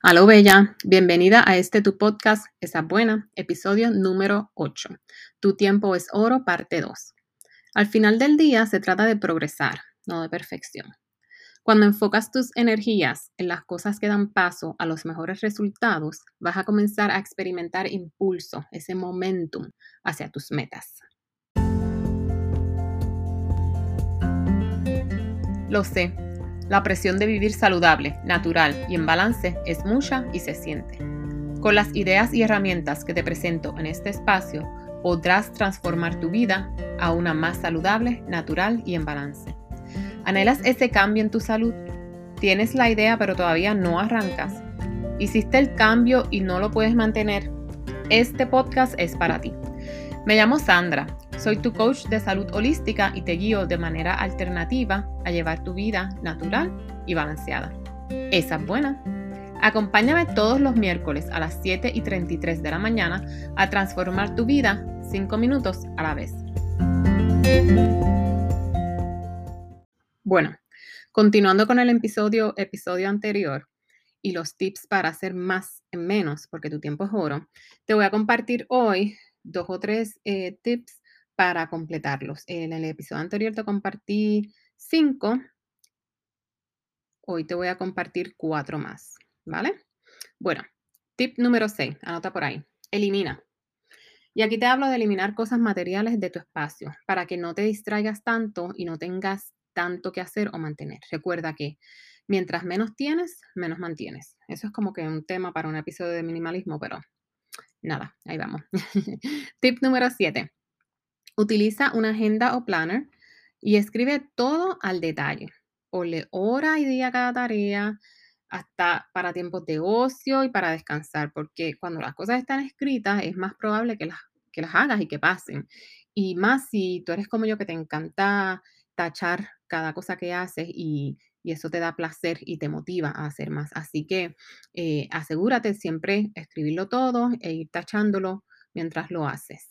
Aló Bella, bienvenida a este tu podcast, Esa Buena, episodio número 8. Tu tiempo es oro, parte 2. Al final del día se trata de progresar, no de perfección. Cuando enfocas tus energías en las cosas que dan paso a los mejores resultados, vas a comenzar a experimentar impulso, ese momentum hacia tus metas. Lo sé, la presión de vivir saludable, natural y en balance es mucha y se siente. Con las ideas y herramientas que te presento en este espacio, podrás transformar tu vida a una más saludable, natural y en balance. ¿Anhelas ese cambio en tu salud? ¿Tienes la idea pero todavía no arrancas? ¿Hiciste el cambio y no lo puedes mantener? Este podcast es para ti. Me llamo Sandra soy tu coach de salud holística y te guío de manera alternativa a llevar tu vida natural y balanceada. Esa es buena. Acompáñame todos los miércoles a las 7 y 33 de la mañana a transformar tu vida 5 minutos a la vez. Bueno, continuando con el episodio, episodio anterior y los tips para hacer más en menos, porque tu tiempo es oro, te voy a compartir hoy dos o tres eh, tips para completarlos. En el episodio anterior te compartí cinco. Hoy te voy a compartir cuatro más, ¿vale? Bueno, tip número 6, anota por ahí. Elimina. Y aquí te hablo de eliminar cosas materiales de tu espacio para que no te distraigas tanto y no tengas tanto que hacer o mantener. Recuerda que mientras menos tienes, menos mantienes. Eso es como que un tema para un episodio de minimalismo, pero nada, ahí vamos. Tip número 7. Utiliza una agenda o planner y escribe todo al detalle. Ponle hora y día a cada tarea, hasta para tiempos de ocio y para descansar, porque cuando las cosas están escritas es más probable que las, que las hagas y que pasen. Y más si tú eres como yo que te encanta tachar cada cosa que haces y, eso te da placer y te motiva a hacer más. Así que eh, asegúrate siempre escribirlo todo e ir tachándolo mientras lo haces.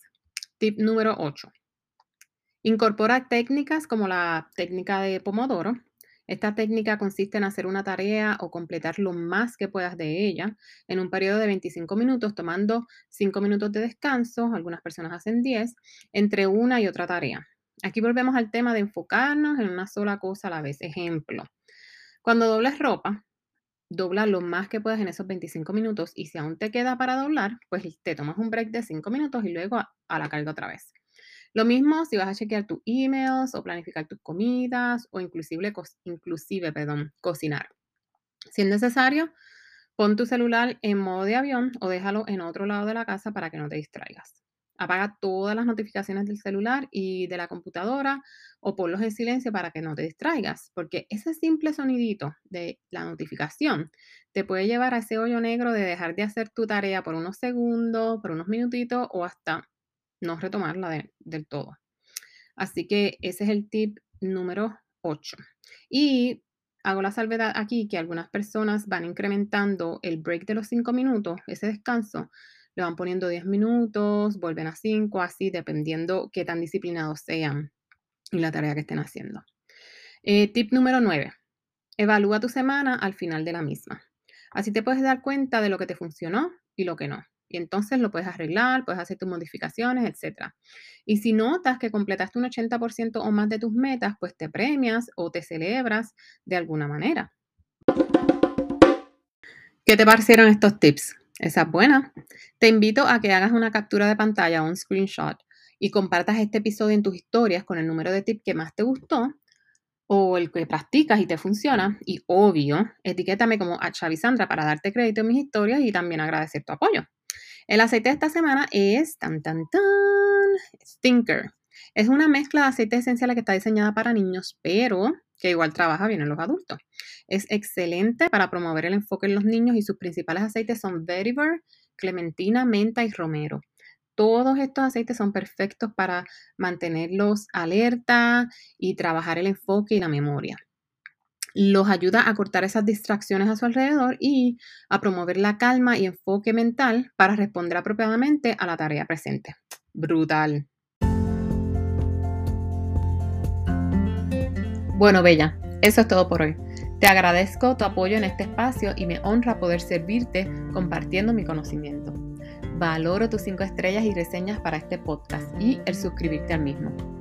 Tip número 8. Incorpora técnicas como la técnica de Pomodoro. Esta técnica consiste en hacer una tarea o completar lo más que puedas de ella en un periodo de 25 minutos, tomando 5 minutos de descanso, algunas personas hacen 10, entre una y otra tarea. Aquí volvemos al tema de enfocarnos en una sola cosa a la vez. Ejemplo, cuando dobles ropa, dobla lo más que puedas en esos 25 minutos y si aún te queda para doblar, pues te tomas un break de 5 minutos y luego a, la carga otra vez. Lo mismo si vas a chequear tus emails o planificar tus comidas o inclusive, inclusive perdón, cocinar. Si es necesario, pon tu celular en modo de avión o déjalo en otro lado de la casa para que no te distraigas. Apaga todas las notificaciones del celular y de la computadora o ponlos en silencio para que no te distraigas, porque ese simple sonidito de la notificación te puede llevar a ese hoyo negro de dejar de hacer tu tarea por unos segundos, por unos minutitos o hasta no retomarla del todo. Así que ese es el tip número 8. Y hago la salvedad aquí que algunas personas van incrementando el break de los 5 minutos, ese descanso, le van poniendo 10 minutos, vuelven a 5, así dependiendo qué tan disciplinados sean y la tarea que estén haciendo. Eh, tip número 9. Evalúa tu semana al final de la misma. Así te puedes dar cuenta de lo que te funcionó y lo que no. Y entonces lo puedes arreglar, puedes hacer tus modificaciones, etc. Y si notas que completaste un 80% o más de tus metas, pues te premias o te celebras de alguna manera. ¿Qué te parecieron estos tips? Esa es buena. Te invito a que hagas una captura de pantalla o un screenshot y compartas este episodio en tus historias con el número de tips que más te gustó o el que practicas y te funciona. Y obvio, etiquétame como a Chavisandra para darte crédito en mis historias y también agradecer tu apoyo. El aceite de esta semana es tan tan tan Stinker. Es una mezcla de aceite esencial que está diseñada para niños, pero que igual trabaja bien en los adultos. Es excelente para promover el enfoque en los niños y sus principales aceites son vetiver, clementina, menta y romero. Todos estos aceites son perfectos para mantenerlos alerta y trabajar el enfoque y la memoria los ayuda a cortar esas distracciones a su alrededor y a promover la calma y enfoque mental para responder apropiadamente a la tarea presente. Brutal. Bueno, Bella, eso es todo por hoy. Te agradezco tu apoyo en este espacio y me honra poder servirte compartiendo mi conocimiento. Valoro tus 5 estrellas y reseñas para este podcast y el suscribirte al mismo.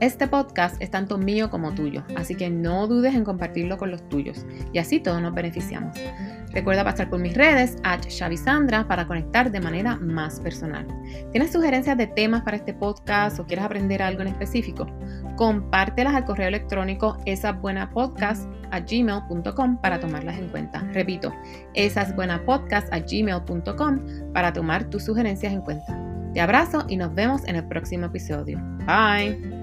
Este podcast es tanto mío como tuyo, así que no dudes en compartirlo con los tuyos y así todos nos beneficiamos. Recuerda pasar por mis redes, Sandra, para conectar de manera más personal. ¿Tienes sugerencias de temas para este podcast o quieres aprender algo en específico? Compártelas al correo electrónico esasbuenapodcast.gmail.com para tomarlas en cuenta. Repito, esasbuenapodcast.gmail.com para tomar tus sugerencias en cuenta. Te abrazo y nos vemos en el próximo episodio. Bye.